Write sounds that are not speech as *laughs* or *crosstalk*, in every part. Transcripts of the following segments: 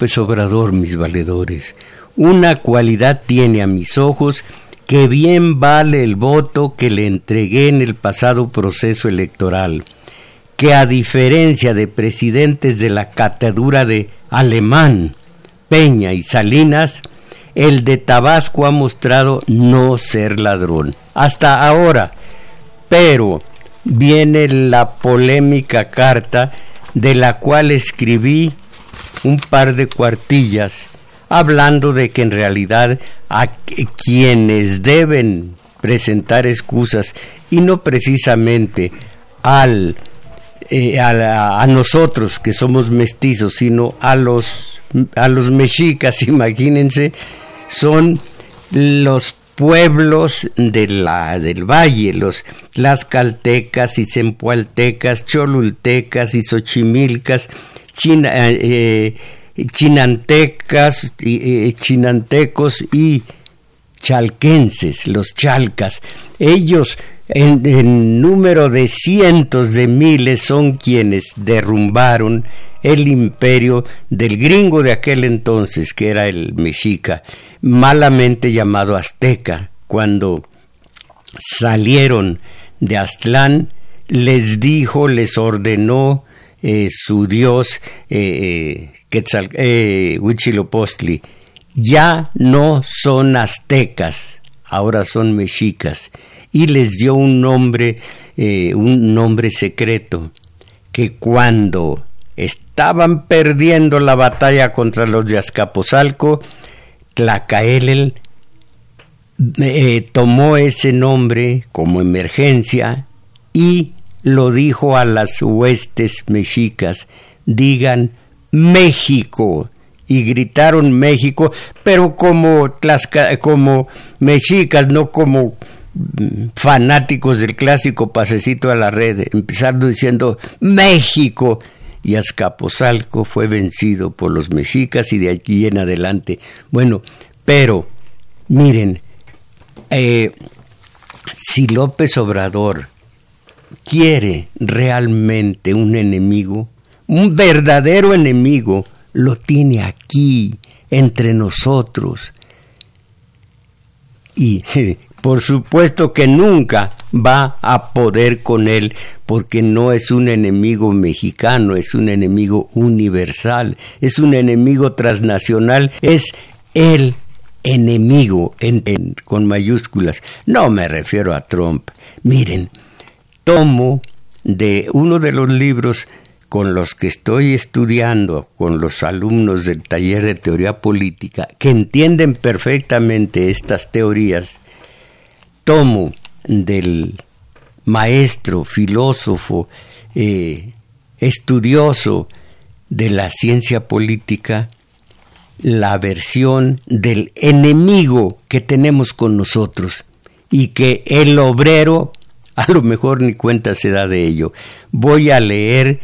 López mis valedores. Una cualidad tiene a mis ojos que bien vale el voto que le entregué en el pasado proceso electoral, que a diferencia de presidentes de la catadura de Alemán, Peña y Salinas, el de Tabasco ha mostrado no ser ladrón. Hasta ahora. Pero viene la polémica carta de la cual escribí un par de cuartillas hablando de que en realidad a quienes deben presentar excusas y no precisamente al, eh, a, nosotros que somos mestizos, sino a los, a los mexicas, *laughs* imagínense, son los pueblos de la, del valle, los tlaxcaltecas y zempoaltecas, cholultecas y xochimilcas, eh, eh, chinantecas, eh, chinantecos y chalquenses, los chalcas. Ellos en, número de cientos de miles son quienes derrumbaron el imperio del gringo de aquel entonces, que era el mexica, malamente llamado azteca, cuando salieron de Aztlán, les dijo, les ordenó eh, su dios eh, eh, Huitzilopochtli, ya no son aztecas, ahora son mexicas, y les dio un nombre, un nombre secreto, que cuando estaban perdiendo la batalla contra los de Azcapotzalco, Tlacaelel tomó ese nombre como emergencia y lo dijo a las huestes mexicas, digan México. Y gritaron México, pero como, como mexicas, no como mm, fanáticos del clásico pasecito a la red, empezaron diciendo México. Y Azcapotzalco fue vencido por los mexicas y de aquí en adelante. Bueno, pero miren, eh, si López Obrador quiere realmente un enemigo, un verdadero enemigo, lo tiene aquí, entre nosotros. Y *laughs* por supuesto que nunca va a poder con él, porque no es un enemigo mexicano, es un enemigo universal, es un enemigo transnacional, es el enemigo con mayúsculas. No me refiero a Trump. Miren, tomo de uno de los libros con los que estoy estudiando con los alumnos del taller de teoría política, que entienden perfectamente estas teorías, tomo del maestro, filósofo, eh, estudioso de la ciencia política, la versión del enemigo que tenemos con nosotros y que el obrero a lo mejor ni cuenta se da de ello. Voy a leer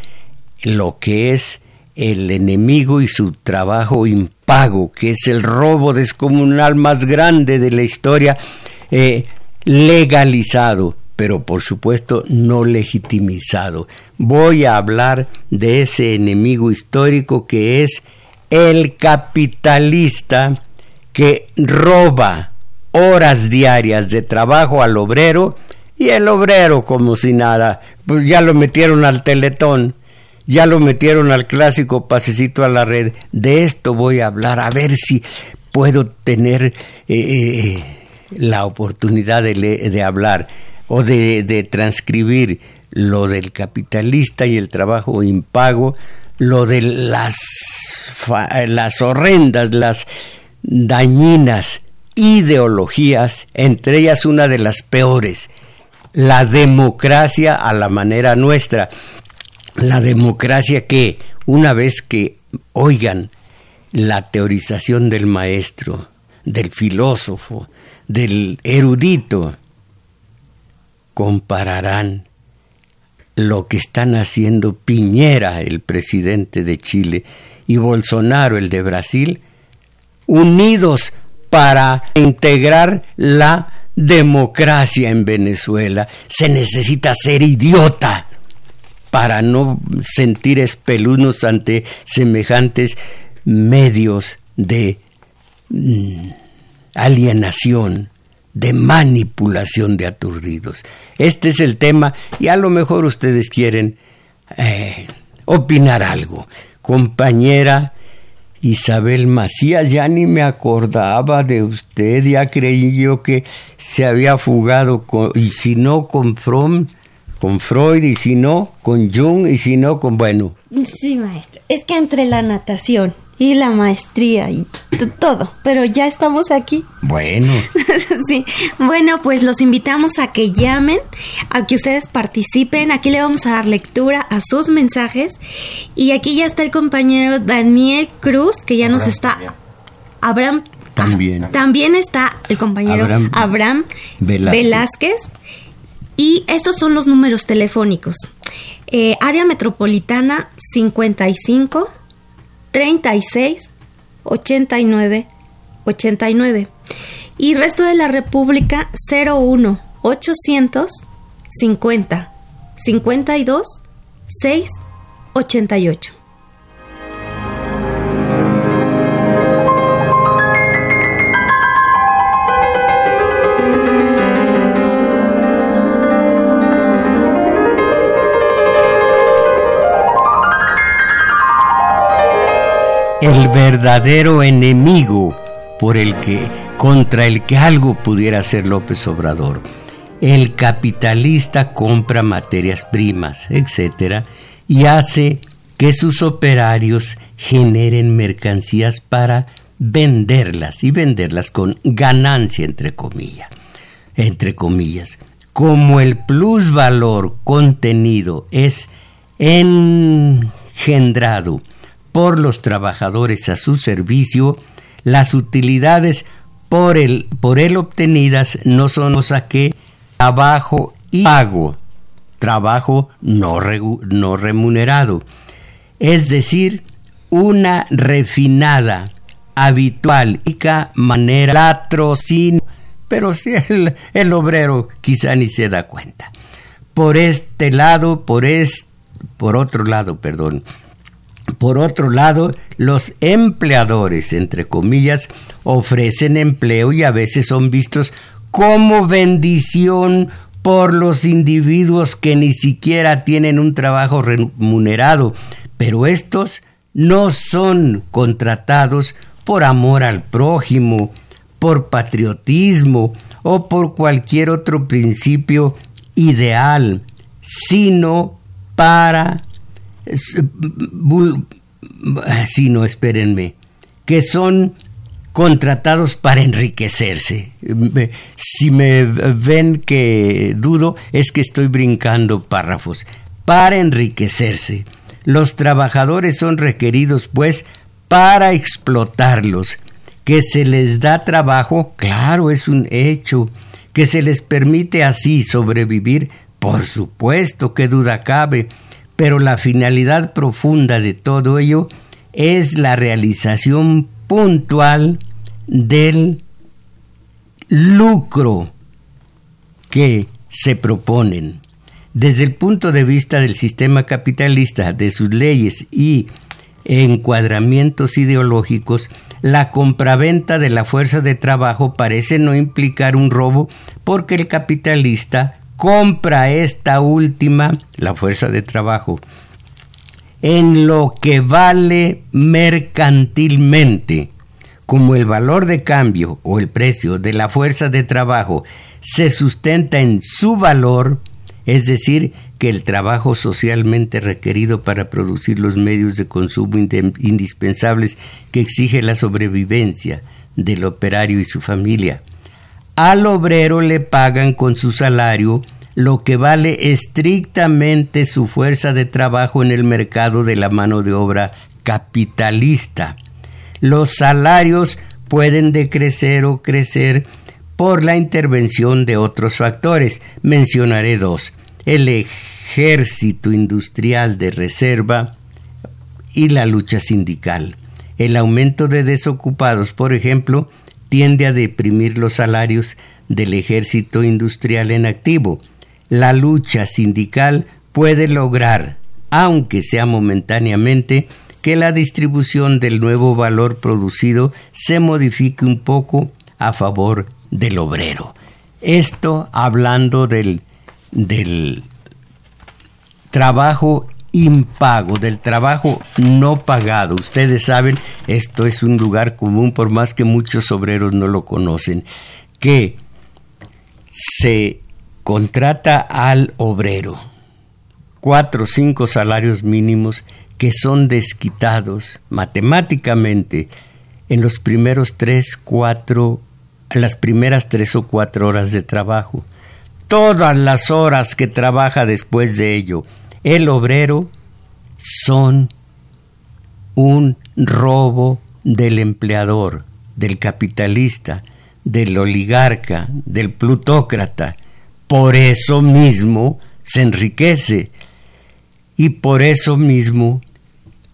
lo que es el enemigo y su trabajo impago, que es el robo descomunal más grande de la historia, eh, legalizado. pero por supuesto no legitimizado. Voy a hablar de ese enemigo histórico que es el capitalista que roba horas diarias de trabajo al obrero y el obrero como si nada, pues ya lo metieron al teletón, ya lo metieron al clásico pasecito a la red. De esto voy a hablar, a ver si puedo tener eh, eh, la oportunidad de, hablar o de, de transcribir lo del capitalista y el trabajo impago, lo de las, las horrendas, las dañinas ideologías, entre ellas una de las peores, la democracia a la manera nuestra. La democracia que, una vez que oigan la teorización del maestro, del filósofo, del erudito, compararán lo que están haciendo Piñera, el presidente de Chile, y Bolsonaro, el de Brasil, unidos para integrar la democracia en Venezuela. Se necesita ser idiota para no sentir espelunos ante semejantes medios de mm, alienación de manipulación de aturdidos. Este es el tema y a lo mejor ustedes quieren eh, opinar algo. Compañera Isabel Macías, ya ni me acordaba de usted, ya creí yo que se había fugado, con, y si no con con Freud, y si no con Jung, y si no con, bueno. Sí, maestro, es que entre la natación y la maestría y todo, pero ya estamos aquí. Bueno. *laughs* sí, bueno, pues los invitamos a que llamen, a que ustedes participen. Aquí le vamos a dar lectura a sus mensajes. Y aquí ya está el compañero Daniel Cruz, que ya nos está... Abraham también. También está el compañero Abraham, Velázquez. Y estos son los números telefónicos. Eh, área metropolitana 55 36 89 89 y resto de la República 01 800 50 52 6 88. El verdadero enemigo por el que contra el que algo pudiera ser López Obrador. El capitalista compra materias primas, etcétera, y hace que sus operarios generen mercancías para venderlas y venderlas con ganancia entre comillas. Entre comillas, como el plusvalor contenido es engendrado por los trabajadores a su servicio, las utilidades por él, por obtenidas no son cosa que trabajo y pago, trabajo no, no remunerado, es decir, una refinada, habitual y manera latrocinio, pero si el, el, obrero quizá ni se da cuenta. Por este lado, por este, por otro lado, perdón, por otro lado, los empleadores, entre comillas, ofrecen empleo y a veces son vistos como bendición por los individuos que ni siquiera tienen un trabajo remunerado, pero estos no son contratados por amor al prójimo, por patriotismo o por cualquier otro principio ideal, sino para si no, espérenme, que son contratados para enriquecerse. Si me ven que dudo, es que estoy brincando párrafos. Para enriquecerse. Los trabajadores son requeridos, pues, para explotarlos. Que se les da trabajo, claro, es un hecho. Que se les permite así sobrevivir, por supuesto, que duda cabe pero la finalidad profunda de todo ello es la realización puntual del lucro que se proponen. Desde el punto de vista del sistema capitalista, de sus leyes y encuadramientos ideológicos, la compraventa de la fuerza de trabajo parece no implicar un robo porque el capitalista compra esta última, la fuerza de trabajo, en lo que vale mercantilmente, como el valor de cambio o el precio de la fuerza de trabajo se sustenta en su valor, es decir, que el trabajo socialmente requerido para producir los medios de consumo indispensables que exige la sobrevivencia del operario y su familia. Al obrero le pagan con su salario lo que vale estrictamente su fuerza de trabajo en el mercado de la mano de obra capitalista. Los salarios pueden decrecer o crecer por la intervención de otros factores. Mencionaré dos el ejército industrial de reserva y la lucha sindical. El aumento de desocupados, por ejemplo, tiende a deprimir los salarios del ejército industrial en activo. La lucha sindical puede lograr, aunque sea momentáneamente, que la distribución del nuevo valor producido se modifique un poco a favor del obrero. Esto hablando del del trabajo impago, del trabajo no pagado. Ustedes saben, esto es un lugar común, por más que muchos obreros no lo conocen, que se contrata al obrero cuatro o cinco salarios mínimos que son desquitados matemáticamente en los primeros tres, cuatro, las primeras tres o cuatro horas de trabajo todas las horas que trabaja después de ello. El obrero son un robo del empleador, del capitalista, del oligarca, del plutócrata. Por eso mismo se enriquece y por eso mismo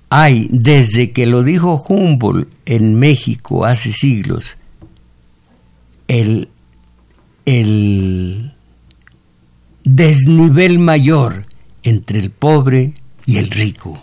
hay, desde que lo dijo Humboldt en México hace siglos, el, el desnivel mayor entre el pobre y el rico.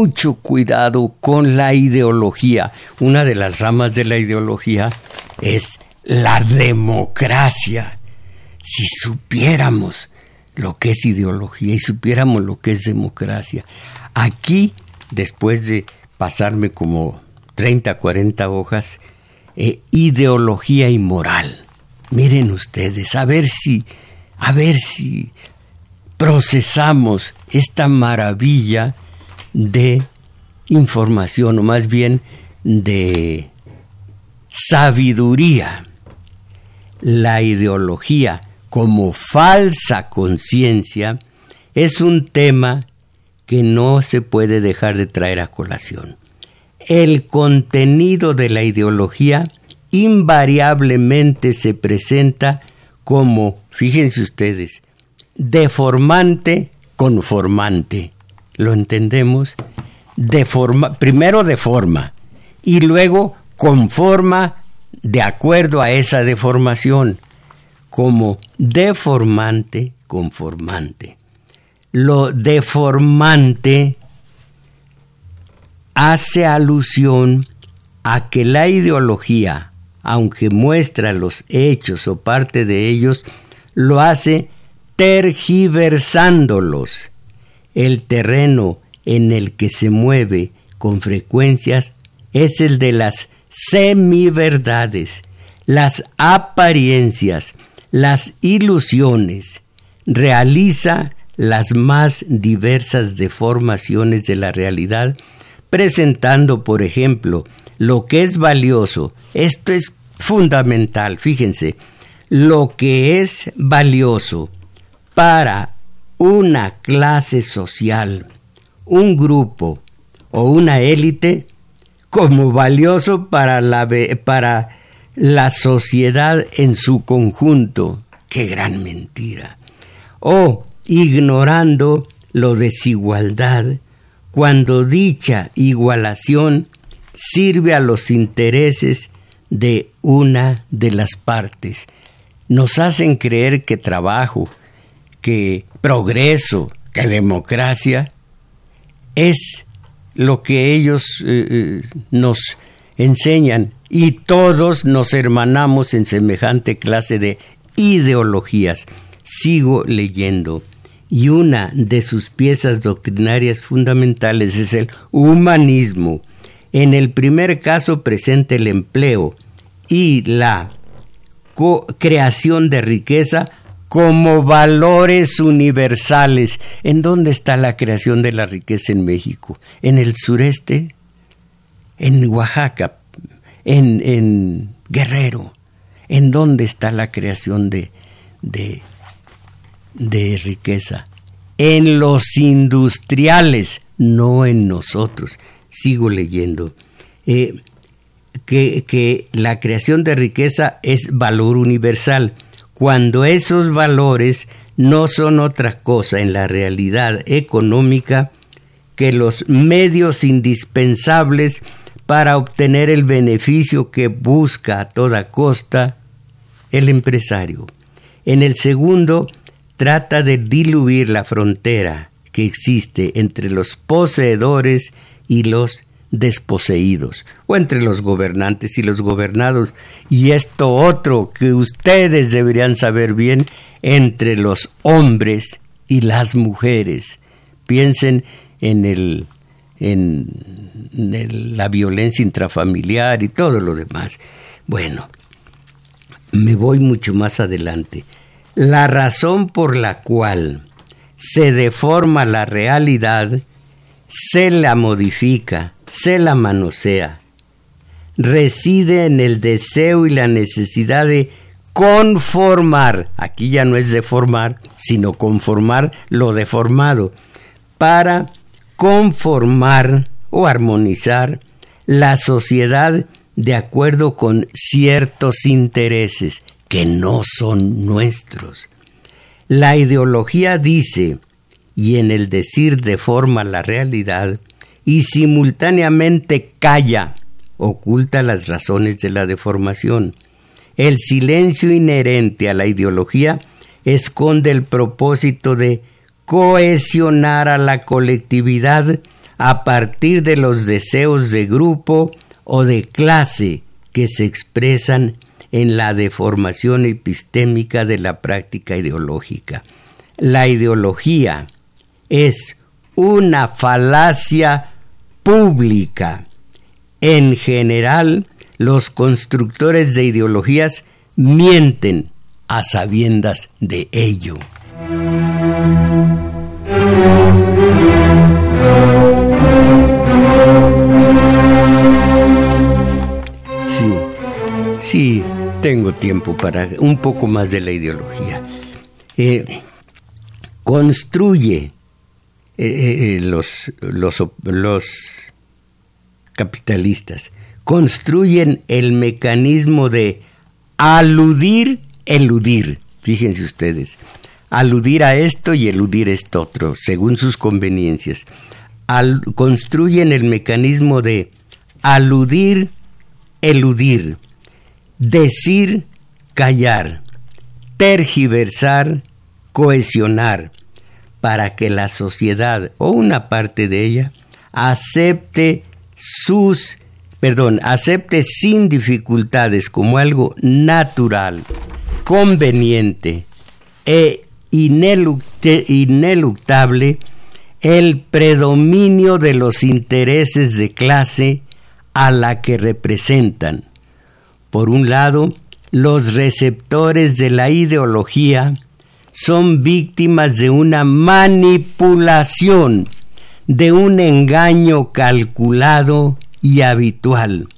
Mucho cuidado con la ideología. Una de las ramas de la ideología es la democracia. Si supiéramos lo que es ideología y supiéramos lo que es democracia. Aquí, después de pasarme como 30, 40 hojas, eh, ideología y moral. Miren ustedes, a ver si, a ver si procesamos esta maravilla de información, o más bien de sabiduría. La ideología como falsa conciencia es un tema que no se puede dejar de traer a colación. El contenido de la ideología invariablemente se presenta como, fíjense ustedes, deformante conformante lo entendemos de forma, primero de forma y luego conforma de acuerdo a esa deformación como deformante conformante. Lo deformante hace alusión a que la ideología, aunque muestra los hechos o parte de ellos, lo hace tergiversándolos el terreno en el que se mueve con frecuencias es el de las semiverdades, las apariencias, las ilusiones. Realiza las más diversas deformaciones de la realidad, presentando, por ejemplo, lo que es valioso. Esto es fundamental, fíjense, lo que es valioso para una clase social, un grupo o una élite como valioso para la, para la sociedad en su conjunto. ¡Qué gran mentira! O ignorando lo desigualdad cuando dicha igualación sirve a los intereses de una de las partes. Nos hacen creer que trabajo, que progreso, que democracia es lo que ellos eh, eh, nos enseñan y todos nos hermanamos en semejante clase de ideologías. Sigo leyendo y una de sus piezas doctrinarias fundamentales es el humanismo. En el primer caso presenta el empleo y la creación de riqueza como valores universales. ¿En dónde está la creación de la riqueza en México? ¿En el sureste? ¿En Oaxaca? ¿En, Guerrero? ¿En dónde está la creación de, de de riqueza en los industriales, no en nosotros. Sigo leyendo. Eh, que, que la creación de riqueza es valor universal, cuando esos valores no son otra cosa en la realidad económica que los medios indispensables para obtener el beneficio que busca a toda costa el empresario. En el segundo, trata de diluir la frontera que existe entre los poseedores y los desposeídos, o entre los gobernantes y los gobernados, y esto otro que ustedes deberían saber bien, entre los hombres y las mujeres. Piensen en el en, la violencia intrafamiliar y todo lo demás. Bueno, me voy mucho más adelante. La razón por la cual se deforma la realidad, se la modifica, se la manosea, reside en el deseo y la necesidad de conformar, aquí ya no es deformar, sino conformar lo deformado, para conformar o armonizar la sociedad de acuerdo con ciertos intereses que no son nuestros. La ideología dice, y en el decir deforma la realidad, y simultáneamente calla, oculta las razones de la deformación. El silencio inherente a la ideología esconde el propósito de cohesionar a la colectividad a partir de los deseos de grupo o de clase que se expresan en la deformación epistémica de la práctica ideológica. La ideología es una falacia pública. En general, los constructores de ideologías mienten a sabiendas de ello. Sí, sí, tengo tiempo para un poco más de la ideología. Eh, construye eh, eh, los, los, los capitalistas, construyen el mecanismo de aludir, eludir. Fíjense ustedes, aludir a esto y eludir esto otro, según sus conveniencias. construyen el mecanismo de aludir, eludir decir, callar, tergiversar, cohesionar, para que la sociedad o una parte de ella acepte sus, perdón, acepte sin dificultades como algo natural, conveniente e ineluctable el predominio de los intereses de clase a la que representan. Por un lado, los receptores de la ideología son víctimas de una manipulación, de un engaño calculado y habitual.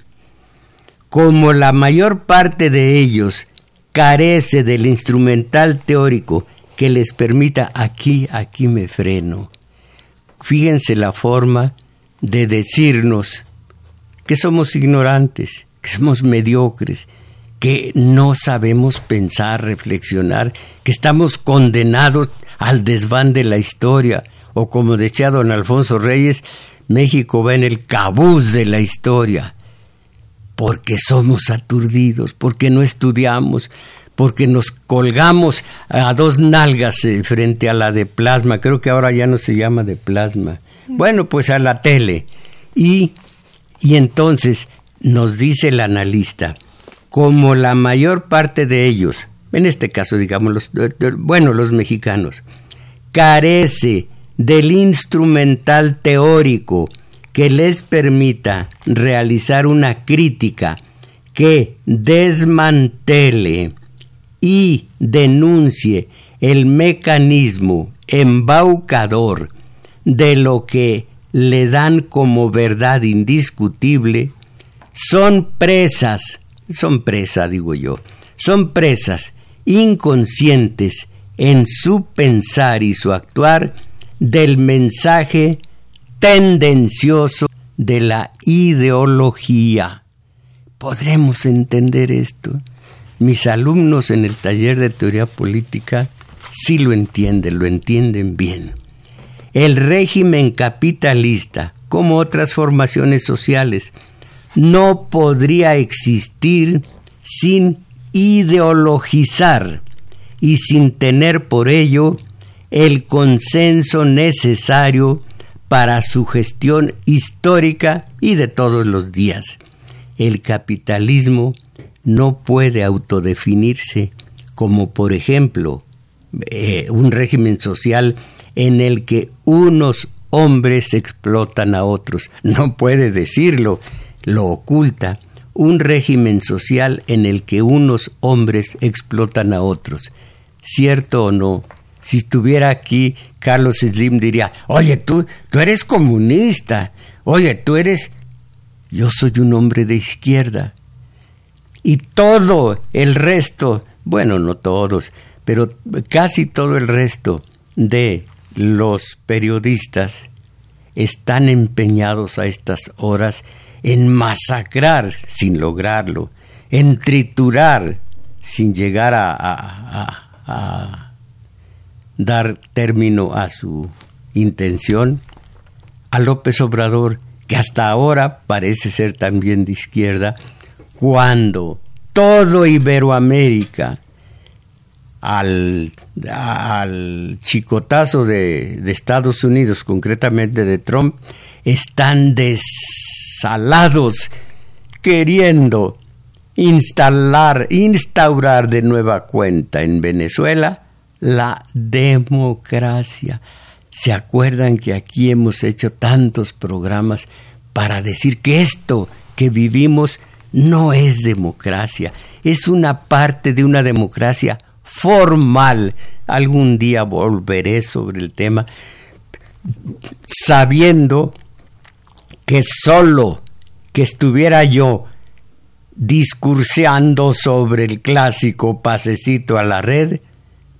Como la mayor parte de ellos carece del instrumental teórico que les permita aquí, aquí me freno. Fíjense la forma de decirnos que somos ignorantes, que somos mediocres, que no sabemos pensar, reflexionar, que estamos condenados al desván de la historia, o como decía don Alfonso Reyes, México va en el cabuz de la historia, porque somos aturdidos, porque no estudiamos, porque nos colgamos a dos nalgas eh, frente a la de plasma, creo que ahora ya no se llama de plasma, bueno, pues a la tele. Y, y entonces nos dice el analista, como la mayor parte de ellos, en este caso digamos los, bueno, los mexicanos, carece del instrumental teórico que les permita realizar una crítica que desmantele y denuncie el mecanismo embaucador de lo que le dan como verdad indiscutible, son presas son presas, digo yo, son presas inconscientes en su pensar y su actuar del mensaje tendencioso de la ideología. ¿Podremos entender esto? Mis alumnos en el taller de teoría política sí lo entienden, lo entienden bien. El régimen capitalista, como otras formaciones sociales, no podría existir sin ideologizar y sin tener por ello el consenso necesario para su gestión histórica y de todos los días. El capitalismo no puede autodefinirse como, por ejemplo, eh, un régimen social en el que unos hombres explotan a otros. No puede decirlo lo oculta un régimen social en el que unos hombres explotan a otros. ¿Cierto o no? Si estuviera aquí, Carlos Slim diría, oye, tú, tú eres comunista, oye, tú eres... Yo soy un hombre de izquierda. Y todo el resto, bueno, no todos, pero casi todo el resto de los periodistas están empeñados a estas horas en masacrar sin lograrlo, en triturar sin llegar a, dar término a su intención, a López Obrador, que hasta ahora parece ser también de izquierda, cuando todo Iberoamérica, al, al chicotazo de, de, Estados Unidos, concretamente de Trump, están des salados, queriendo instalar, instaurar de nueva cuenta en Venezuela la democracia. ¿Se acuerdan que aquí hemos hecho tantos programas para decir que esto que vivimos no es democracia, es una parte de una democracia formal? Algún día volveré sobre el tema sabiendo que solo que estuviera yo discurseando sobre el clásico pasecito a la red,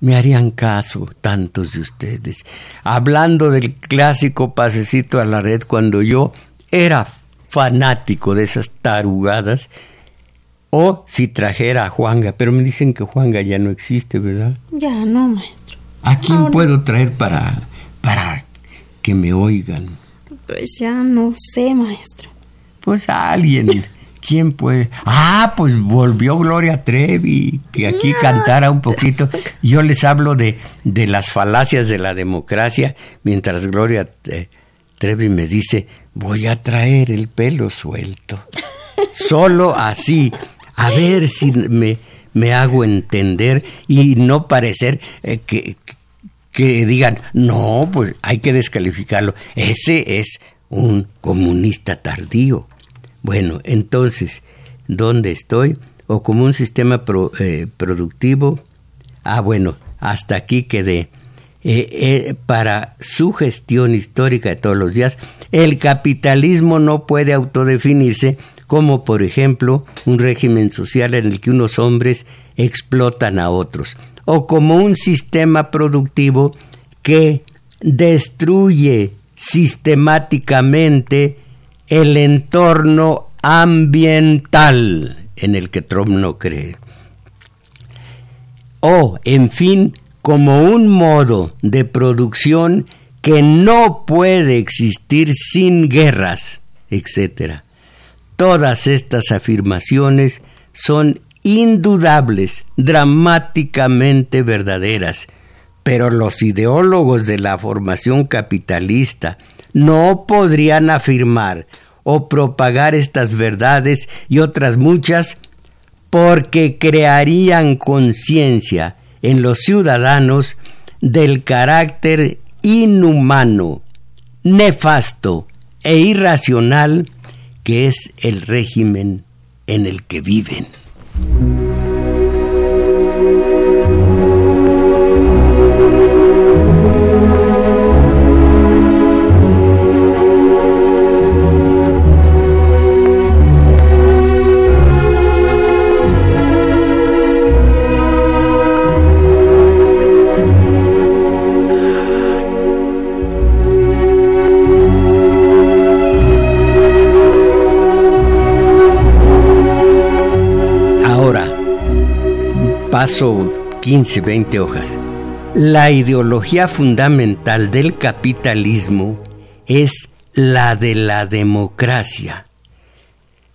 me harían caso tantos de ustedes, hablando del clásico pasecito a la red cuando yo era fanático de esas tarugadas, o si trajera a Juanga, pero me dicen que Juanga ya no existe, ¿verdad? Ya no, maestro. ¿A quién puedo traer para, para que me oigan? Pues ya no sé, maestro. Pues alguien. ¿Quién puede? Ah, pues volvió Gloria Trevi, que aquí cantara un poquito. Yo les hablo de, de las falacias de la democracia, mientras Gloria eh, Trevi me dice, voy a traer el pelo suelto. *laughs* Solo así, a ver si me, me hago entender y no parecer eh, que, que digan, no, pues hay que descalificarlo. Ese es un comunista tardío. Bueno, entonces, ¿dónde estoy? O como un sistema eh, productivo. Ah, bueno, hasta aquí quedé. Eh, eh, para su gestión histórica de todos los días, el capitalismo no puede autodefinirse como, por ejemplo, un régimen social en el que unos hombres explotan a otros o como un sistema productivo que destruye sistemáticamente el entorno ambiental en el que Trump no cree. O, en fin, como un modo de producción que no puede existir sin guerras, etc. Todas estas afirmaciones son indudables, dramáticamente verdaderas, pero los ideólogos de la formación capitalista no podrían afirmar o propagar estas verdades y otras muchas porque crearían conciencia en los ciudadanos del carácter inhumano, nefasto e irracional que es el régimen en el que viven. Paso 15, 20 hojas. La ideología fundamental del capitalismo es la de la democracia.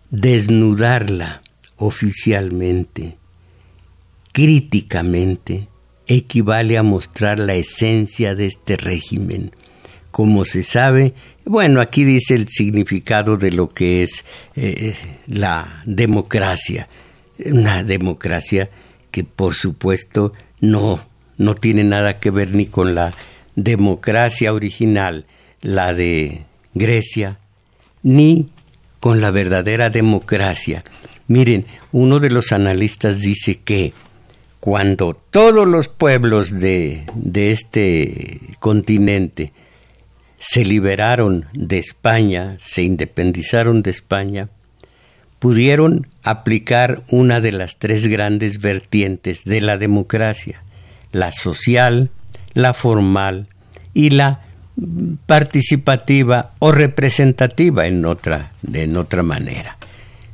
Desnudarla oficialmente, críticamente, equivale a mostrar la esencia de este régimen. Como se sabe, bueno, aquí dice el significado de lo que es eh, la democracia. Una democracia que por supuesto no, no tiene nada que ver ni con la democracia original, la de Grecia, ni con la verdadera democracia. Miren, uno de los analistas dice que cuando todos los pueblos de, de este continente se liberaron de España, se independizaron de España, pudieron aplicar una de las tres grandes vertientes de la democracia, la social, la formal y la participativa o representativa en otra, en otra manera.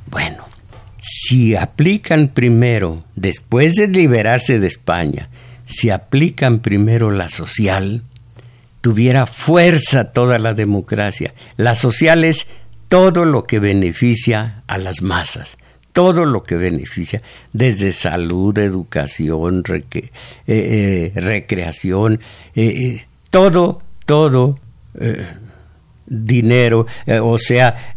Bueno, si aplican primero, después de liberarse de España, si aplican primero la social, tuviera fuerza toda la democracia. La social es todo lo que beneficia a las masas, todo lo que beneficia, desde salud, educación, eh, eh, recreación, eh, todo, todo, dinero, o sea,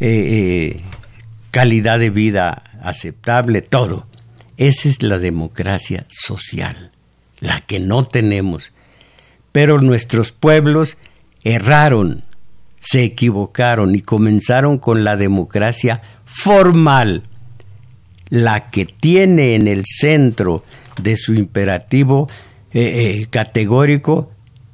calidad de vida aceptable, todo. Esa es la democracia social, la que no tenemos. Pero nuestros pueblos erraron se equivocaron y comenzaron con la democracia formal, la que tiene en el centro de su imperativo eh, eh, categórico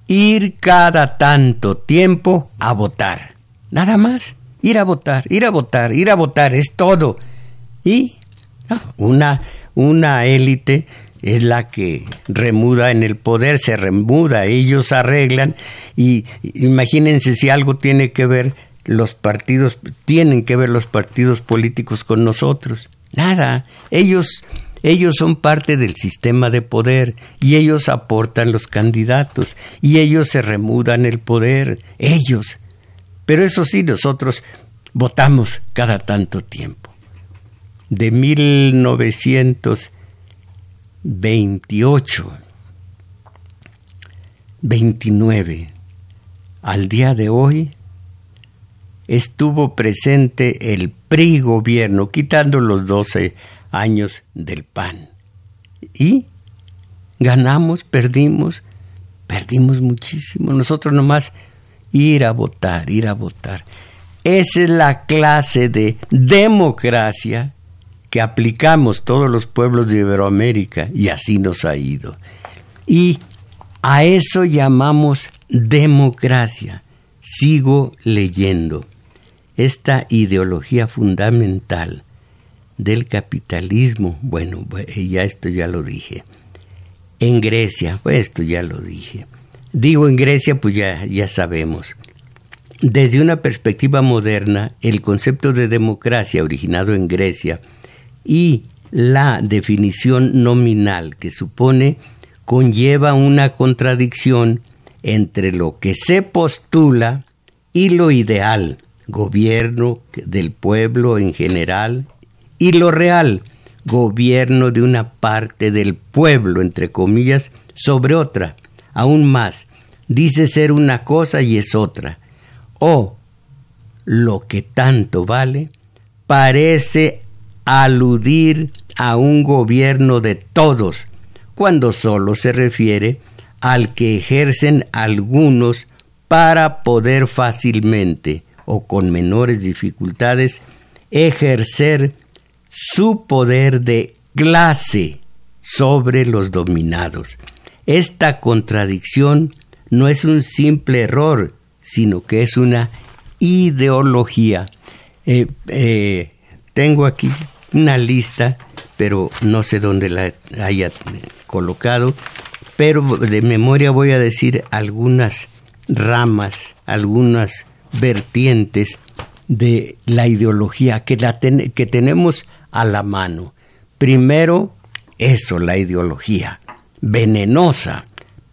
ir cada tanto tiempo a votar. Nada más, ir a votar, ir a votar, ir a votar, es todo. Y ah, una, una élite es la que remuda en el poder, se remuda, ellos arreglan y imagínense si algo tiene que ver los partidos, tienen que ver los partidos políticos con nosotros. Nada, ellos ellos son parte del sistema de poder y ellos aportan los candidatos y ellos se remudan el poder, ellos. Pero eso sí, nosotros votamos cada tanto tiempo. De 1900 28, 29, al día de hoy, estuvo presente el PRI gobierno, quitando los 12 años del PAN. Y ganamos, perdimos, perdimos muchísimo. Nosotros nomás ir a votar, ir a votar. Esa es la clase de democracia que aplicamos todos los pueblos de Iberoamérica y así nos ha ido. Y a eso llamamos democracia. Sigo leyendo. Esta ideología fundamental del capitalismo, bueno, ya esto ya lo dije, en Grecia, pues esto ya lo dije. Digo en Grecia, pues ya, ya sabemos. Desde una perspectiva moderna, el concepto de democracia originado en Grecia y la definición nominal que supone conlleva una contradicción entre lo que se postula y lo ideal, gobierno del pueblo en general, y lo real, gobierno de una parte del pueblo, entre comillas, sobre otra. Aún más, dice ser una cosa y es otra. O lo que tanto vale, parece aludir a un gobierno de todos, cuando solo se refiere al que ejercen algunos para poder fácilmente o con menores dificultades ejercer su poder de clase sobre los dominados. Esta contradicción no es un simple error, sino que es una ideología. Eh, eh, tengo aquí una lista, pero no sé dónde la haya colocado, pero de memoria voy a decir algunas ramas, algunas vertientes de la ideología que, la que tenemos a la mano. Primero, eso, la ideología, venenosa,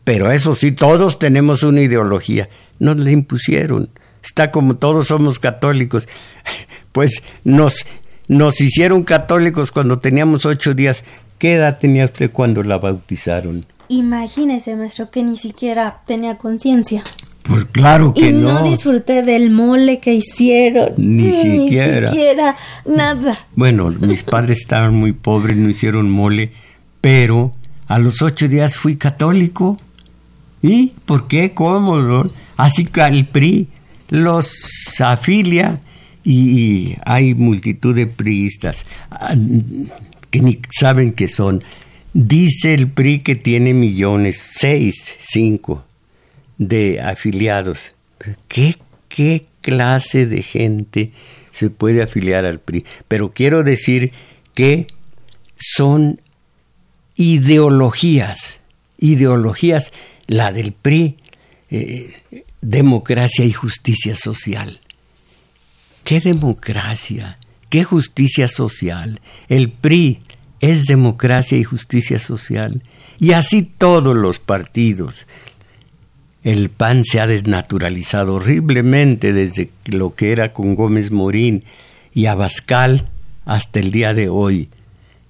pero eso sí, todos tenemos una ideología, nos la impusieron. Está como todos somos católicos, *laughs* pues nos, nos hicieron católicos cuando teníamos ocho días. ¿Qué edad tenía usted cuando la bautizaron? Imagínese, maestro, que ni siquiera tenía conciencia. Pues claro que y no. no disfruté del mole que hicieron. Ni siquiera. Ni siquiera, nada. Bueno, mis padres estaban muy pobres, no hicieron mole, pero a los ocho días fui católico. ¿Y por qué? ¿Cómo? Así que el PRI los afilia y, hay multitud de priistas ah, que ni saben qué son. Dice el PRI que tiene millones, seis, cinco de afiliados. ¿Qué, qué clase de gente se puede afiliar al PRI? Pero quiero decir que son ideologías, ideologías, la del PRI, eh, democracia y justicia social. ¿Qué democracia? ¿Qué justicia social? El PRI es democracia y justicia social. Y así todos los partidos. El PAN se ha desnaturalizado horriblemente desde lo que era con Gómez Morín y Abascal hasta el día de hoy.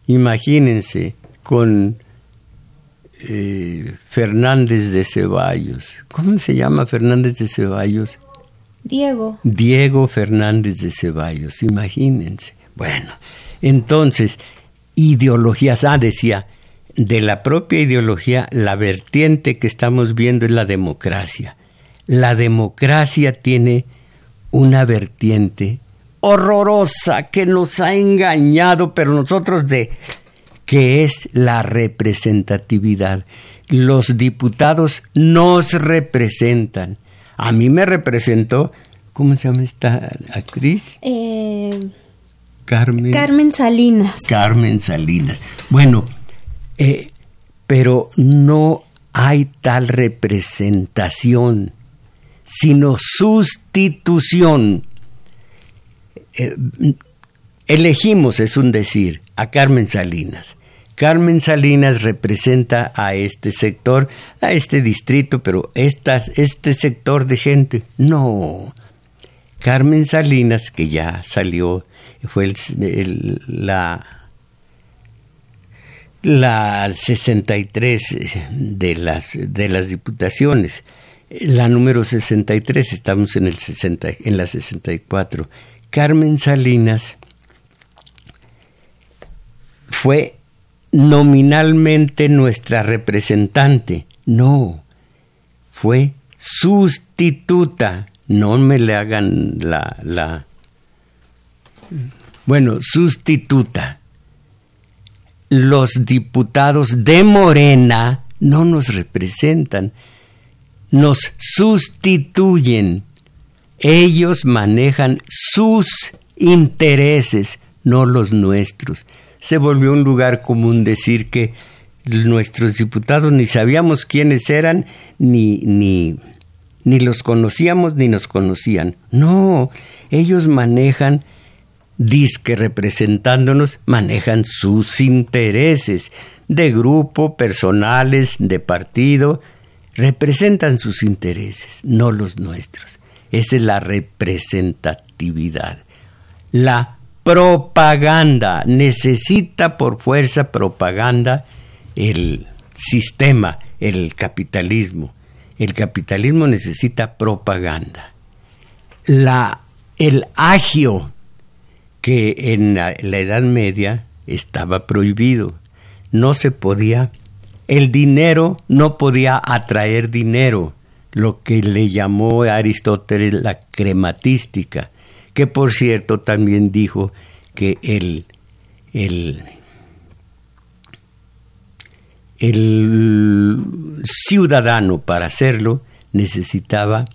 Imagínense con eh, Fernández de Ceballos. ¿Cómo se llama Fernández de Ceballos? Diego. Diego Fernández de Ceballos, imagínense. Bueno, entonces, ideologías, ah, decía, de la propia ideología, la vertiente que estamos viendo es la democracia. La democracia tiene una vertiente horrorosa que nos ha engañado, pero nosotros de que es la representatividad. Los diputados nos representan. A mí me representó, ¿cómo se llama esta actriz? Eh, Carmen. Carmen Salinas. Carmen Salinas. Bueno, eh, pero no hay tal representación, sino sustitución. Eh, elegimos, es un decir, a Carmen Salinas. Carmen Salinas representa a este sector, a este distrito, pero estas, este sector de gente, no. Carmen Salinas, que ya salió, fue la, la 63 de las, de las diputaciones. La número 63, estamos en, el 60, en la 64. Carmen Salinas fue nominalmente nuestra representante. No, fue sustituta. No me le hagan la, la... Bueno, sustituta. Los diputados de Morena no nos representan, nos sustituyen. Ellos manejan sus intereses, no los nuestros se volvió un lugar común decir que nuestros diputados ni sabíamos quiénes eran, ni, ni, ni los conocíamos, ni nos conocían. No, ellos manejan, disque representándonos, manejan sus intereses de grupo, personales, de partido, representan sus intereses, no los nuestros. Esa es la representatividad. La propaganda necesita por fuerza propaganda el sistema, el capitalismo. El capitalismo necesita propaganda. La, el agio que en la, Edad Media estaba prohibido, no se podía, el dinero no podía atraer dinero, lo que le llamó Aristóteles la crematística, que por cierto también dijo que el, el el ciudadano para hacerlo necesitaba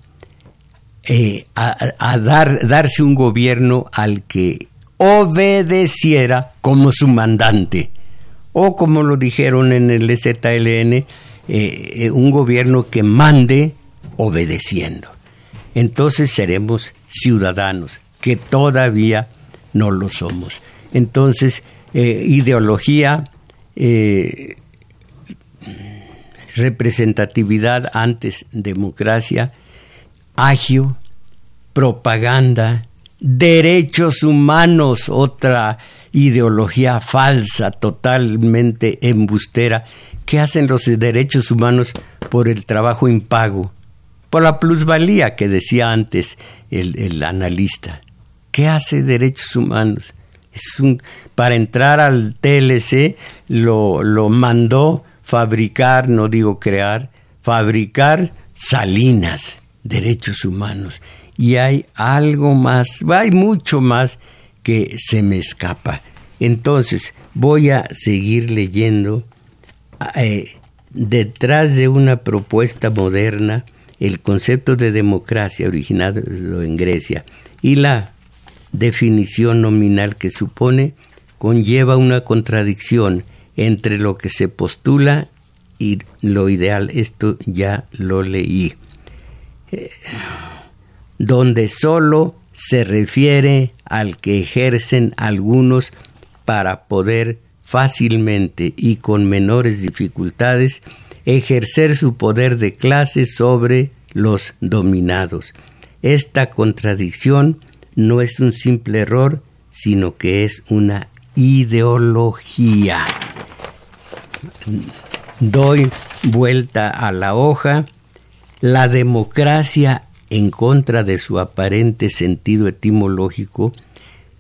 eh, a, dar, darse un gobierno al que obedeciera como su mandante, o como lo dijeron en el ZLN, eh, eh, un gobierno que mande obedeciendo. Entonces seremos ciudadanos, que todavía no lo somos. Entonces, ideología, representatividad antes democracia, agio, propaganda, derechos humanos, otra ideología falsa, totalmente embustera, que hacen los derechos humanos por el trabajo impago, por la plusvalía que decía antes el, analista. ¿Qué hace derechos humanos? Es para entrar al TLC lo, lo mandó fabricar, no digo crear, fabricar salinas, derechos humanos. Y hay algo más, hay mucho más que se me escapa. Entonces, voy a seguir leyendo eh, detrás de una propuesta moderna el concepto de democracia originado en Grecia y la definición nominal que supone conlleva una contradicción entre lo que se postula y lo ideal. Esto ya lo leí. Eh, donde solo se refiere al que ejercen algunos para poder fácilmente y con menores dificultades ejercer su poder de clase sobre los dominados. Esta contradicción no es un simple error, sino que es una ideología. Doy vuelta a la hoja, la democracia en contra de su aparente sentido etimológico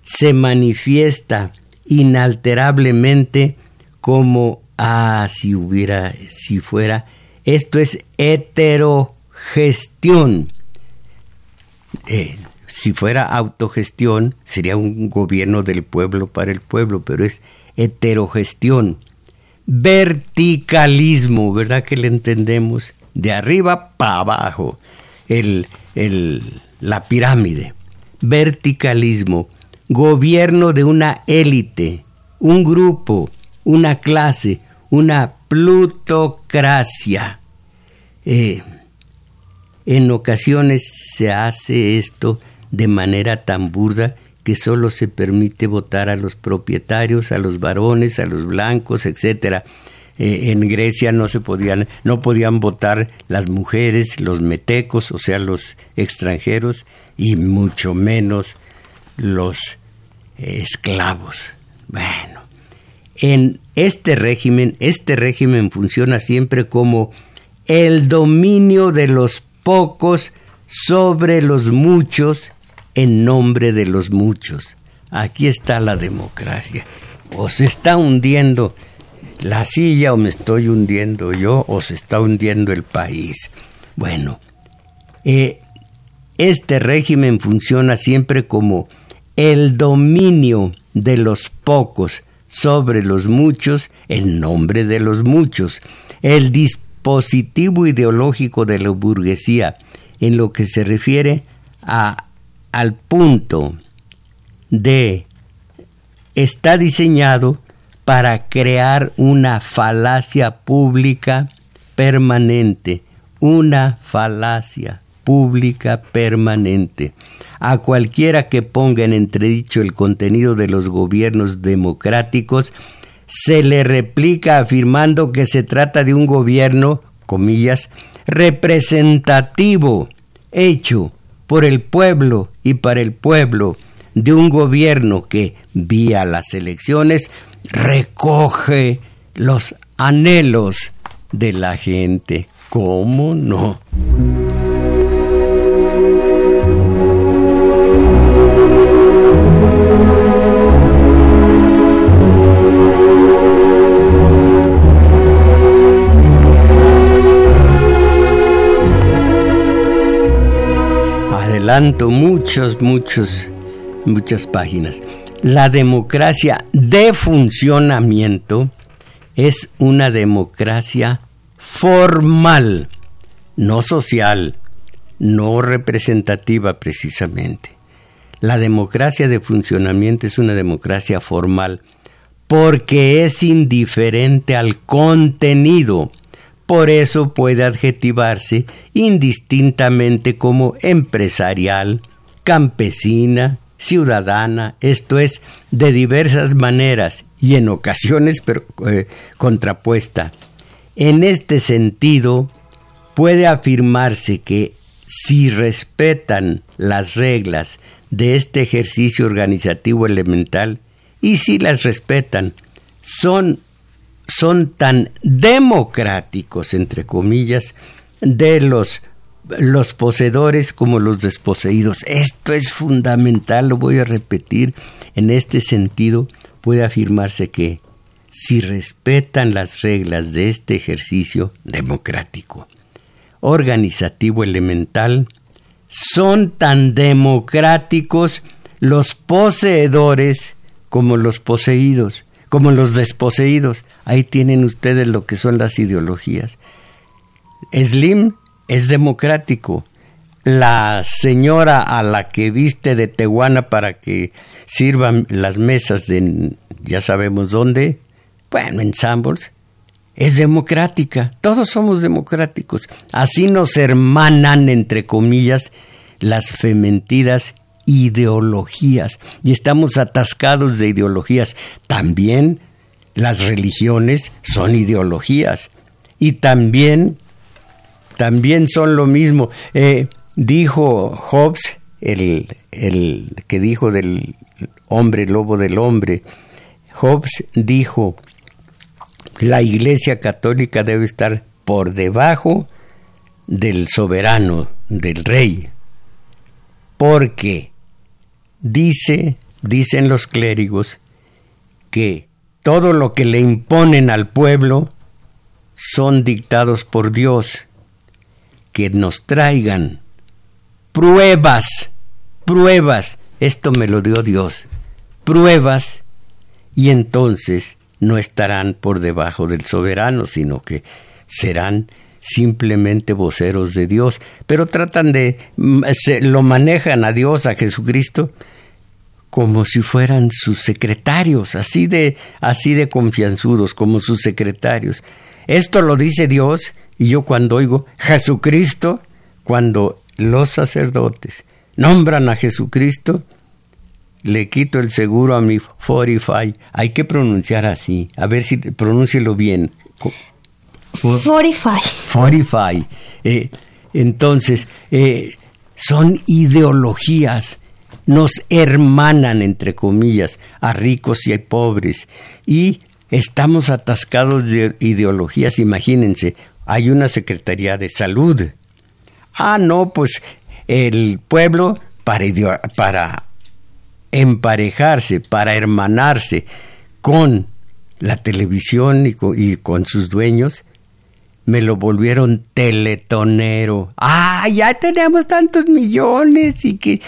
se manifiesta inalterablemente como ah si hubiera si fuera. Esto es heterogestión. Eh, si fuera autogestión sería un gobierno del pueblo para el pueblo pero es heterogestión verticalismo, ¿verdad que le entendemos? De arriba para abajo, el, la pirámide. Verticalismo, gobierno de una élite, un grupo, una clase, una plutocracia. Eh, en ocasiones se hace esto de manera tan burda que solo se permite votar a los propietarios, a los varones, a los blancos, etcétera. Eh, en Grecia no se podían, no podían votar las mujeres, los metecos, o sea, los extranjeros, y mucho menos los esclavos. Bueno, en este régimen, este régimen funciona siempre como el dominio de los pocos sobre los muchos en nombre de los muchos. Aquí está la democracia. O se está hundiendo la silla o me estoy hundiendo yo o se está hundiendo el país. Bueno, eh, este régimen funciona siempre como el dominio de los pocos sobre los muchos en nombre de los muchos, el dispositivo ideológico de la burguesía en lo que se refiere a al punto de está diseñado para crear una falacia pública permanente, una falacia pública permanente. A cualquiera que ponga en entredicho el contenido de los gobiernos democráticos, se le replica afirmando que se trata de un gobierno, comillas, representativo, hecho por el pueblo y para el pueblo, de un gobierno que, vía las elecciones, recoge los anhelos de la gente. ¿Cómo no? Adelanto muchos, muchos, muchas páginas. La democracia de funcionamiento es una democracia formal, no social, no representativa precisamente. La democracia de funcionamiento es una democracia formal porque es indiferente al contenido. Por eso puede adjetivarse indistintamente como empresarial, campesina, ciudadana, esto es, de diversas maneras y en ocasiones eh, contrapuesta. En este sentido, puede afirmarse que si respetan las reglas de este ejercicio organizativo elemental, y si las respetan, son, son tan democráticos, entre comillas, de los los poseedores como los desposeídos. Esto es fundamental, lo voy a repetir. En este sentido, puede afirmarse que si respetan las reglas de este ejercicio democrático, organizativo elemental, son tan democráticos los poseedores como los poseídos, como los desposeídos. Ahí tienen ustedes lo que son las ideologías. Slim es democrático. La señora a la que viste de Tehuana para que sirvan las mesas de ya sabemos dónde, bueno, en Sambors, es democrática. Todos somos democráticos. Así nos hermanan, entre comillas, las fementidas ideologías. Y estamos atascados de ideologías. También las religiones son ideologías. Y también también son lo mismo. Eh, dijo Hobbes, el, el que dijo del hombre, lobo del hombre, Hobbes dijo, la Iglesia Católica debe estar por debajo del soberano, del rey, porque dice, dicen los clérigos, que todo lo que le imponen al pueblo son dictados por Dios que nos traigan pruebas, pruebas, esto me lo dio Dios, pruebas, y entonces no estarán por debajo del soberano, sino que serán simplemente voceros de Dios, pero tratan de, mm, se, lo manejan a Dios, a Jesucristo, como si fueran sus secretarios, así de, así de confianzudos, como sus secretarios. Esto lo dice Dios y yo cuando oigo Jesucristo, cuando los sacerdotes nombran a Jesucristo, le quito el seguro a mi Fortify. Hay que pronunciar así. A ver si pronúncielo bien. Fortify. Fortify. Eh, entonces, eh, son ideologías. Nos hermanan, entre comillas, a ricos y a pobres. Y estamos atascados de ideologías. Imagínense, hay una Secretaría de Salud. Ah, no, pues el pueblo para, para emparejarse, para hermanarse con la televisión y con, sus dueños, me lo volvieron teletonero. Ah, ya tenemos tantos millones y que,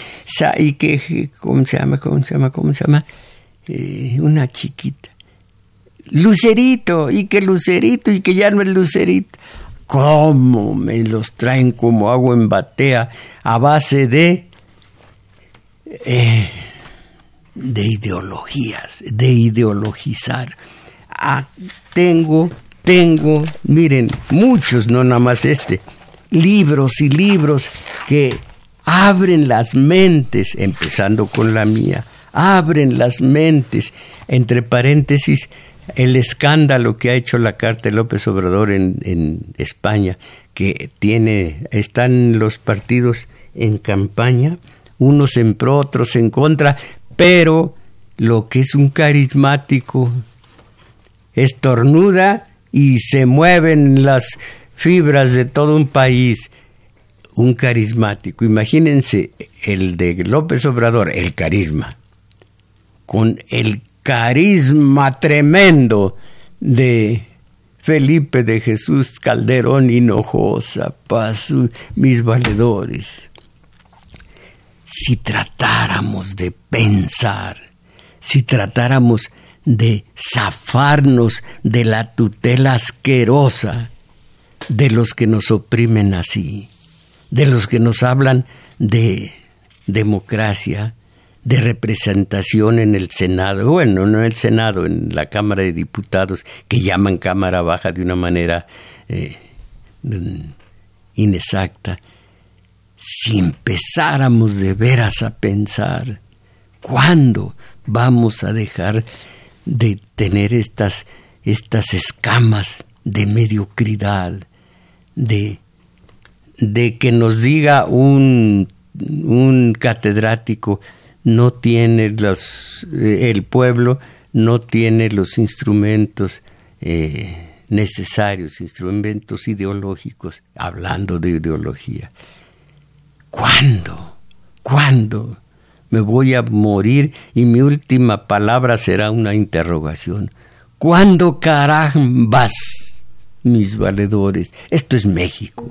y que, ¿cómo se llama? ¿Cómo se llama? ¿Cómo se llama? Eh, una chiquita. Lucerito, y que Lucerito, y que ya no es Lucerito. ¿Cómo me los traen como agua en batea a base de, eh, de ideologías, de ideologizar? ah, tengo, tengo, miren, muchos, no nada más este, libros y libros que abren las mentes, empezando con la mía, abren las mentes, entre paréntesis, el escándalo que ha hecho la Carta de López Obrador en, en España, que tiene, están los partidos en campaña, unos en pro, otros en contra, pero lo que es un carismático estornuda y se mueven las fibras de todo un país. Un carismático, imagínense el de López Obrador, el carisma, con el carisma tremendo de Felipe de Jesús Calderón Hinojosa, paz, mis valedores. Si tratáramos de pensar, si tratáramos de zafarnos de la tutela asquerosa de los que nos oprimen así, de los que nos hablan de democracia, de representación en el Senado, bueno, no en el Senado, en la Cámara de Diputados, que llaman Cámara Baja de una manera eh, inexacta, si empezáramos de veras a pensar, ¿cuándo vamos a dejar de tener estas, estas escamas de mediocridad, de, de que nos diga un, un catedrático, no tiene los, eh, el pueblo no tiene los instrumentos eh, necesarios, instrumentos ideológicos, hablando de ideología. ¿Cuándo? ¿Cuándo? Me voy a morir y mi última palabra será una interrogación. ¿Cuándo carambas, mis valedores? Esto es México.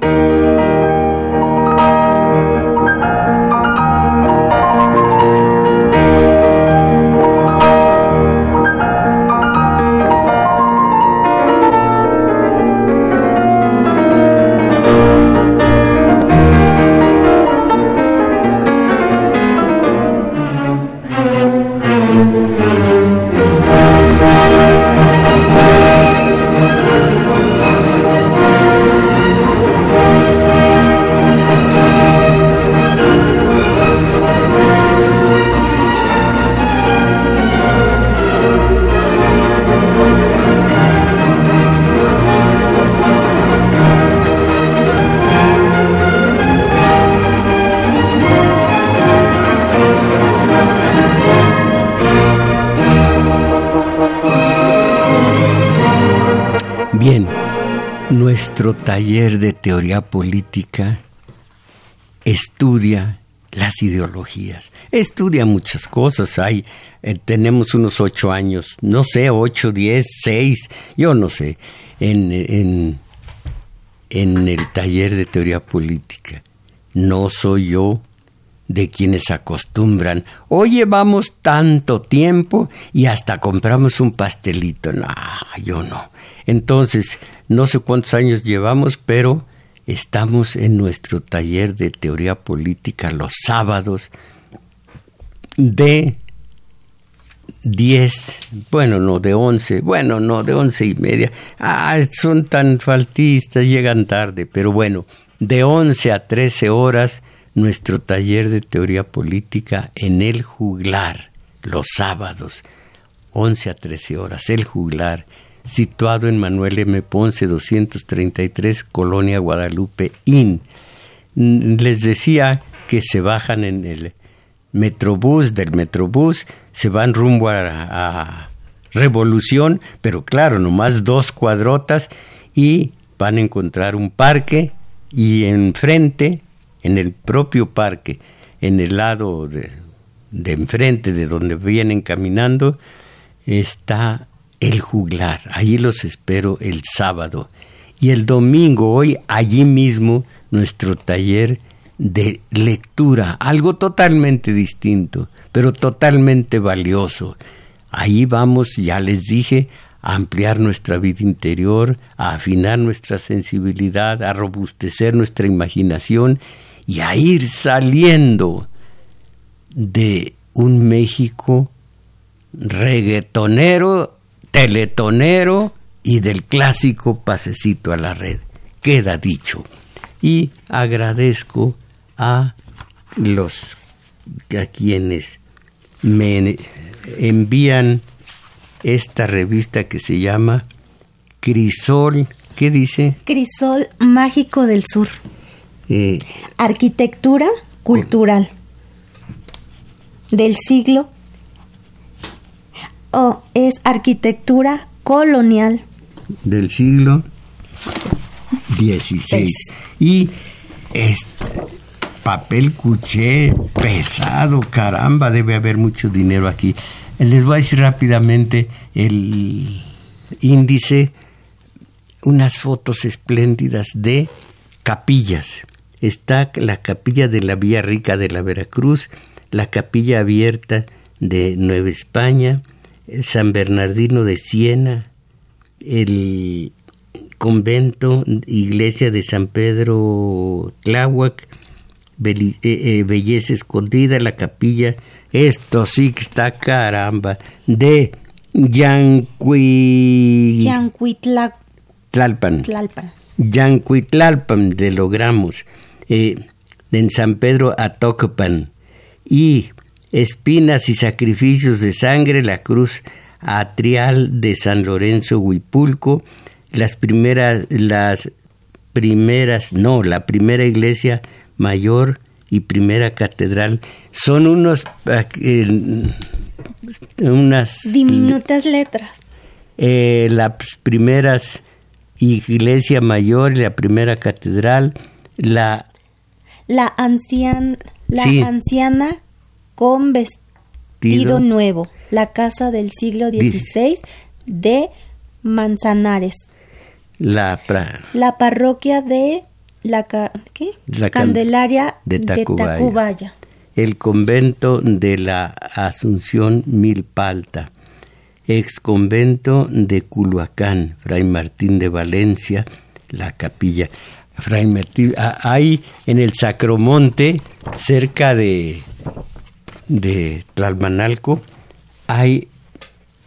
Taller de teoría política estudia las ideologías, estudia muchas cosas. Hay, eh, tenemos unos ocho años, no sé, ocho, diez, seis, yo no sé, en, en, en el taller de teoría política. No soy yo de quienes acostumbran, hoy llevamos tanto tiempo y hasta compramos un pastelito. No, yo no. Entonces, no sé cuántos años llevamos, pero estamos en nuestro taller de teoría política los sábados de 10, bueno, no, de 11, bueno, no, de once y media. Ah, son tan faltistas, llegan tarde, pero bueno, de 11 a 13 horas nuestro taller de teoría política en el juglar, los sábados, 11 a 13 horas, el juglar situado en Manuel M. Ponce 233, Colonia Guadalupe IN. Les decía que se bajan en el Metrobús, del Metrobús, se van rumbo a, Revolución, pero claro, nomás dos cuadrotas y van a encontrar un parque y enfrente, en el propio parque, en el lado de, de enfrente de donde vienen caminando, está el juglar. Allí los espero el sábado. Y el domingo, hoy, allí mismo, nuestro taller de lectura, algo totalmente distinto, pero totalmente valioso. Ahí vamos, ya les dije, a ampliar nuestra vida interior, a afinar nuestra sensibilidad, a robustecer nuestra imaginación y a ir saliendo de un México reggaetonero teletonero y del clásico pasecito a la red. Queda dicho. Y agradezco a los a quienes me envían esta revista que se llama Crisol, ¿qué dice? Crisol Mágico del Sur. Eh, Arquitectura cultural del siglo o es arquitectura colonial del siglo XVI. Y es papel cuché pesado, caramba, debe haber mucho dinero aquí. Les voy a decir rápidamente el índice, unas fotos espléndidas de capillas. Está la capilla de la Vía Rica de la Veracruz, la capilla abierta de Nueva España, San Bernardino de Siena, el convento, iglesia de San Pedro Tláhuac, eh, eh, Belleza Escondida, la capilla, esto sí que está caramba, de Yanqui... Yancuitlalpan, de logramos, eh, en San Pedro Atocopan, y espinas y sacrificios de sangre, la cruz atrial de San Lorenzo Huipulco, las primeras, las primeras, no, la primera iglesia mayor y primera catedral, son unos, eh, unas... Diminutas letras. Eh, las primeras iglesia mayor la primera catedral, la... La, ancian, la anciana con vestido nuevo, la casa del siglo XVI de Manzanares. La, la parroquia de la, Candelaria de Tacubaya. El convento de la Asunción Milpalta. Ex convento de Culhuacán, Fray Martín de Valencia, la capilla. Fray Martín, hay en el Sacromonte, cerca de de Tlalmanalco, hay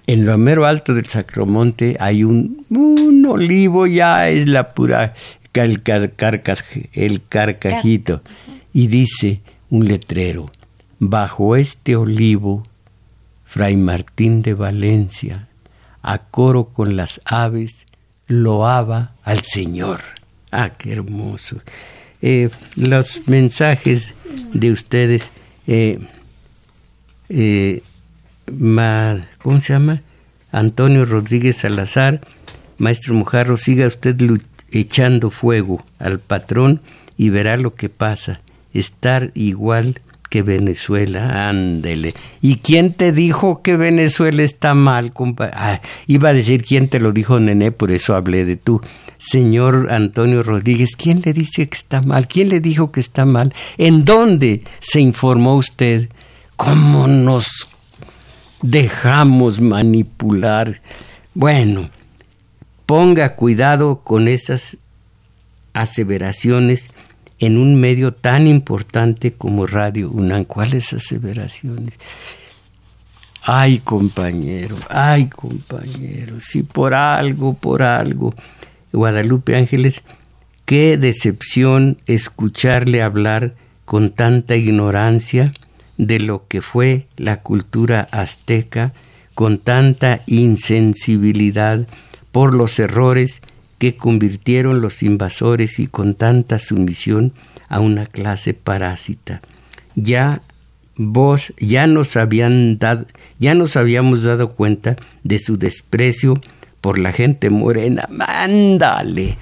en lo mero alto del Sacromonte hay un, un olivo, ya es la pura, el, el carcajito. Y dice un letrero, bajo este olivo, Fray Martín de Valencia, a coro con las aves, loaba al Señor. Ah, qué hermoso. Eh, los mensajes de ustedes eh, eh, ¿cómo se llama? Antonio Rodríguez Salazar, maestro Mojarro, siga usted echando fuego al patrón y verá lo que pasa. Estar igual que Venezuela, ándele. ¿Y quién te dijo que Venezuela está mal? Ah, iba a decir quién te lo dijo, nené, por eso hablé de tú. Señor Antonio Rodríguez, ¿quién le dice que está mal? ¿Quién le dijo que está mal? ¿En dónde se informó usted? ¿Cómo nos dejamos manipular? Bueno, ponga cuidado con esas aseveraciones en un medio tan importante como Radio UNAM. ¿Cuáles aseveraciones? Ay, compañero, ay, compañero, si por algo, por algo. Guadalupe Ángeles, qué decepción escucharle hablar con tanta ignorancia de lo que fue la cultura azteca con tanta insensibilidad por los errores que convirtieron los invasores y con tanta sumisión a una clase parásita. Ya vos ya nos habían ya nos habíamos dado cuenta de su desprecio por la gente morena. Mándale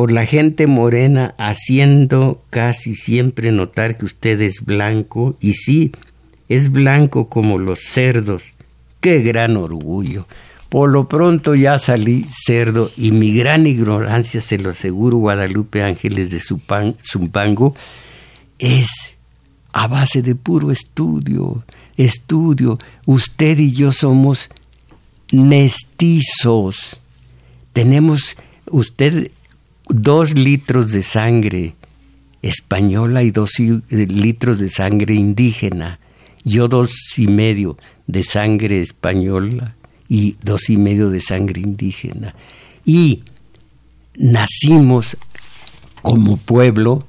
por la gente morena haciendo casi siempre notar que usted es blanco y sí, es blanco como los cerdos. ¡Qué gran orgullo! Por lo pronto ya salí cerdo y mi gran ignorancia, se lo aseguro Guadalupe Ángeles de Zumpango, es a base de puro estudio, estudio. Usted y yo somos mestizos. Tenemos, usted dos litros de sangre española y dos litros de sangre indígena, yo dos y medio de sangre española y dos y medio de sangre indígena. Y nacimos como pueblo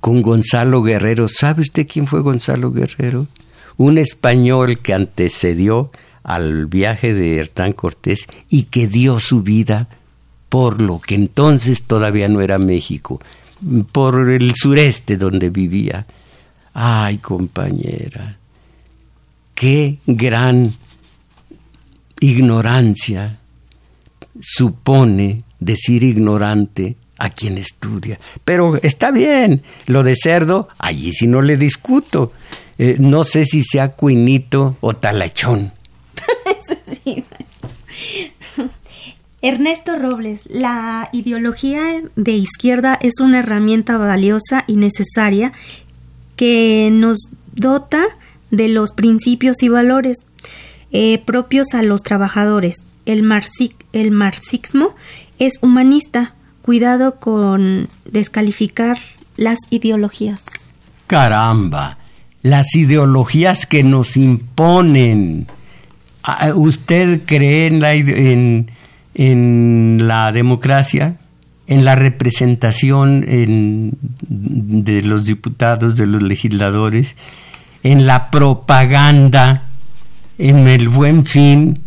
con Gonzalo Guerrero. ¿Sabe usted quién fue Gonzalo Guerrero? Un español que antecedió al viaje de Hernán Cortés y que dio su vida por lo que entonces todavía no era México, por el sureste donde vivía. Ay, compañera, qué gran ignorancia supone decir ignorante a quien estudia. Pero está bien, lo de cerdo, allí sí no le discuto. Eh, no sé si sea cuinito o talachón. *laughs* Eso sí. Ernesto Robles, la ideología de izquierda es una herramienta valiosa y necesaria que nos dota de los principios y valores eh, propios a los trabajadores. El, el marxismo es humanista. Cuidado con descalificar las ideologías. Caramba, las ideologías que nos imponen. Ah, ¿Usted cree en la, en, en la democracia? en la representación de los diputados, de los legisladores, en la propaganda, en el buen fin,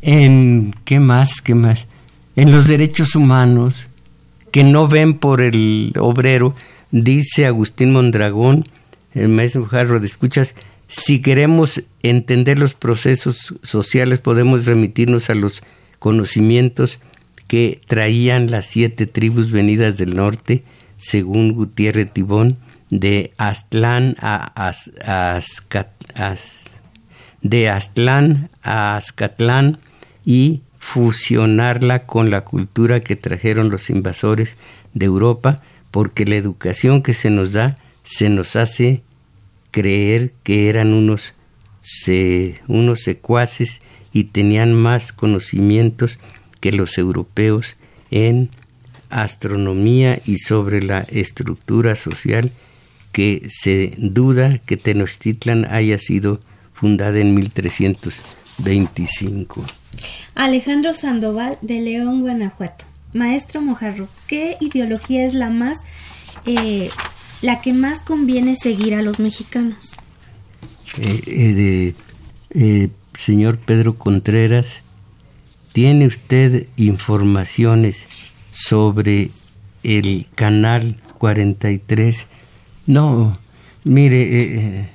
en qué más, qué más, en los derechos humanos que no ven por el obrero, dice Agustín Mondragón, el maestro Jarro de escuchas, si queremos entender los procesos sociales podemos remitirnos a los conocimientos que traían las siete tribus venidas del norte, según Gutiérrez Tibón, de Aztlán a, de Aztlán a Azcatlán y fusionarla con la cultura que trajeron los invasores de Europa, porque la educación que se nos da se nos hace creer que eran unos, unos secuaces y tenían más conocimientos que los europeos en astronomía y sobre la estructura social que se duda que Tenochtitlan haya sido fundada en 1325. Alejandro Sandoval de León, Guanajuato. Maestro Mojarro, ¿qué ideología es la más eh, la que más conviene seguir a los mexicanos? Eh, eh, señor Pedro Contreras, ¿Tiene usted informaciones sobre el canal 43? No, mire, eh, eh,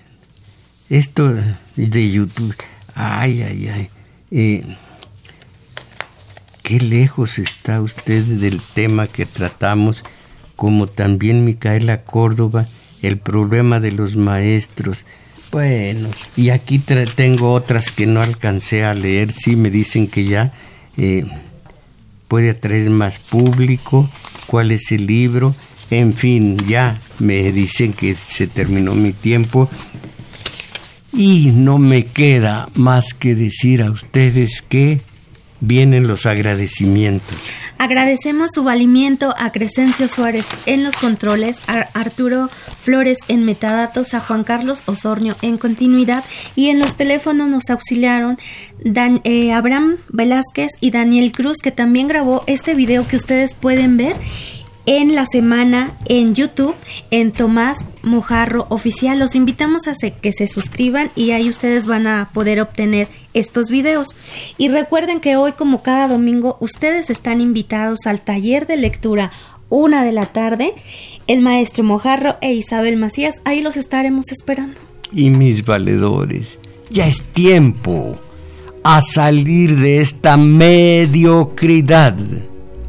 esto de YouTube, ay, ay, ay, eh, qué lejos está usted del tema que tratamos, como también Micaela Córdoba, el problema de los maestros. Bueno, y aquí tengo otras que no alcancé a leer, sí me dicen que ya eh, puede atraer más público, cuál es el libro, en fin, ya me dicen que se terminó mi tiempo. Y no me queda más que decir a ustedes que vienen los agradecimientos. Agradecemos su valimiento a Crescencio Suárez en los controles, a Arturo Flores en metadatos, a Juan Carlos Osornio en continuidad y en los teléfonos nos auxiliaron Dan, eh, Abraham Velázquez y Daniel Cruz que también grabó este video que ustedes pueden ver en la semana en YouTube en Tomás Mojarro Oficial. Los invitamos a que se suscriban y ahí ustedes van a poder obtener estos videos. Y recuerden que hoy, como cada domingo, ustedes están invitados al taller de lectura una de la tarde. El maestro Mojarro e Isabel Macías, ahí los estaremos esperando. Y mis valedores, ya es tiempo a salir de esta mediocridad.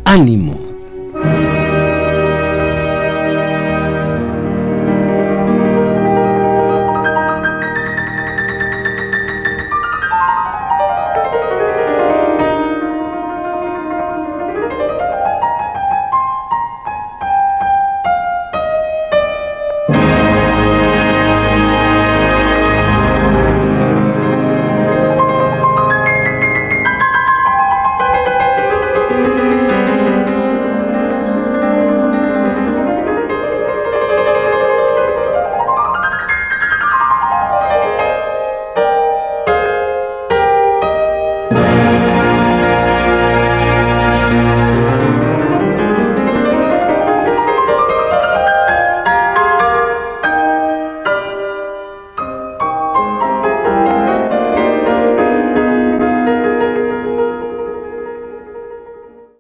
Ánimo